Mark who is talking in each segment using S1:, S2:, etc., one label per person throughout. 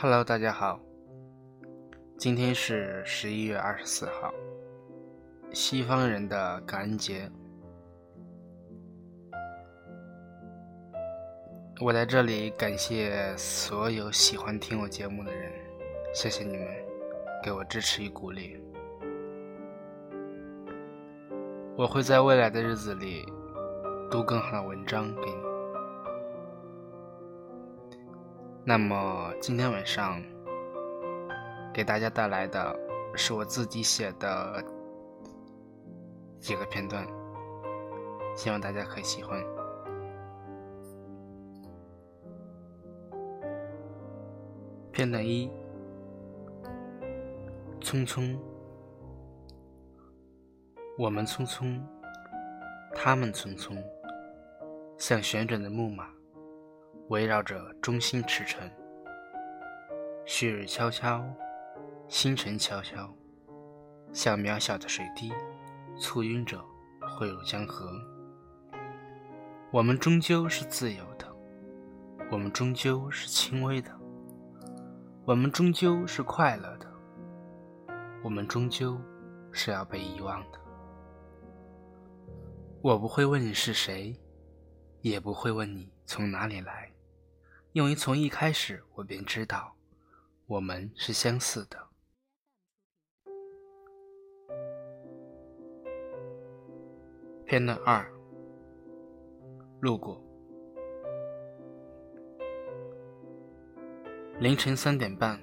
S1: Hello，大家好，今天是十一月二十四号，西方人的感恩节。我在这里感谢所有喜欢听我节目的人，谢谢你们给我支持与鼓励。我会在未来的日子里读更好的文章给你。那么今天晚上给大家带来的是我自己写的几个片段，希望大家可以喜欢。片段一：匆匆，我们匆匆，他们匆匆，像旋转的木马，围绕着中心驰骋。旭日悄悄，星辰悄悄，像渺小的水滴，簇拥着汇入江河。我们终究是自由的，我们终究是轻微的。我们终究是快乐的，我们终究是要被遗忘的。我不会问你是谁，也不会问你从哪里来，因为从一开始我便知道，我们是相似的。片段二，路过。凌晨三点半，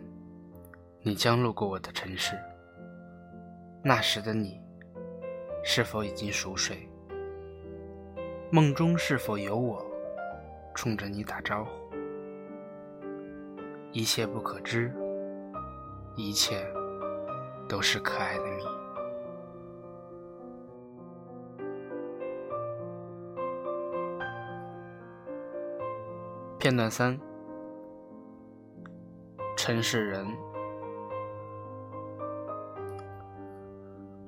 S1: 你将路过我的城市。那时的你，是否已经熟睡？梦中是否有我，冲着你打招呼？一切不可知，一切都是可爱的谜。片段三。城市人，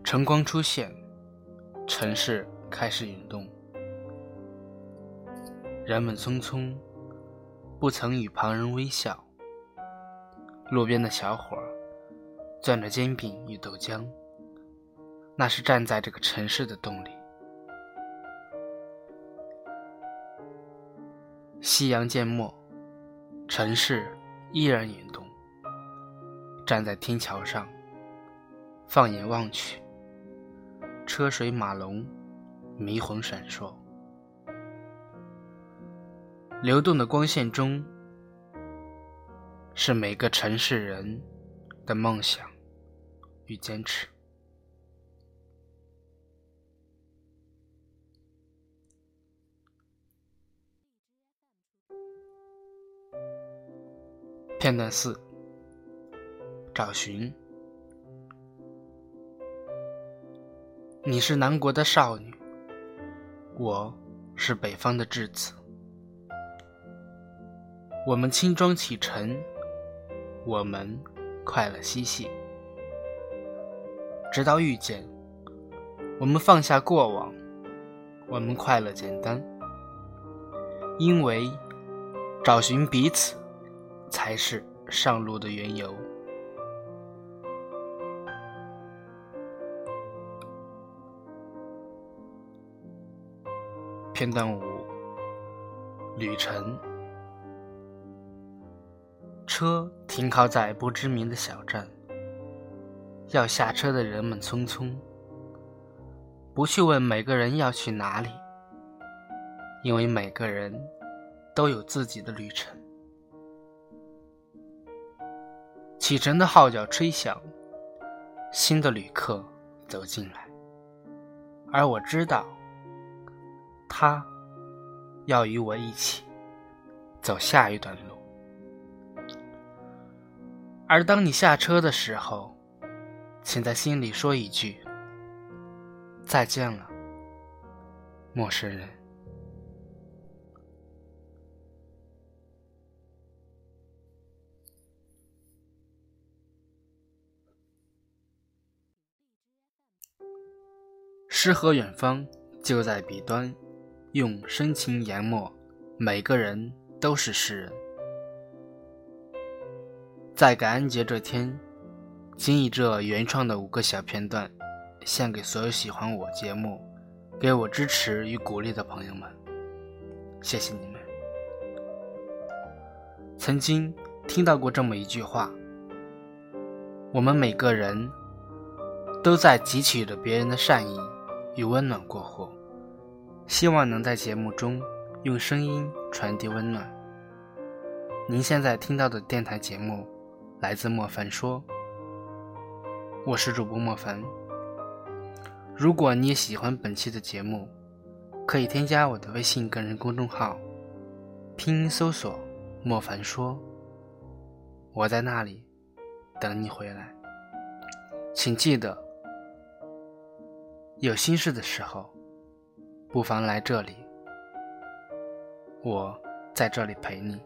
S1: 晨光出现，城市开始涌动，人们匆匆，不曾与旁人微笑。路边的小伙攥着煎饼与豆浆，那是站在这个城市的动力。夕阳渐没，城市依然涌动。站在天桥上，放眼望去，车水马龙，霓虹闪烁，流动的光线中，是每个城市人的梦想与坚持。片段四。找寻，你是南国的少女，我是北方的稚子。我们轻装启程，我们快乐嬉戏，直到遇见。我们放下过往，我们快乐简单，因为找寻彼此才是上路的缘由。片段五：旅程。车停靠在不知名的小镇，要下车的人们匆匆，不去问每个人要去哪里，因为每个人都有自己的旅程。启程的号角吹响，新的旅客走进来，而我知道。他要与我一起走下一段路，而当你下车的时候，请在心里说一句：“再见了，陌生人。”诗和远方就在彼端。用深情研墨，每个人都是诗人。在感恩节这天，仅以这原创的五个小片段，献给所有喜欢我节目、给我支持与鼓励的朋友们，谢谢你们。曾经听到过这么一句话：我们每个人都在汲取着别人的善意与温暖过后，希望能在节目中用声音传递温暖。您现在听到的电台节目。来自莫凡说：“我是主播莫凡。如果你也喜欢本期的节目，可以添加我的微信个人公众号，拼音搜索‘莫凡说’，我在那里等你回来。请记得，有心事的时候，不妨来这里，我在这里陪你。”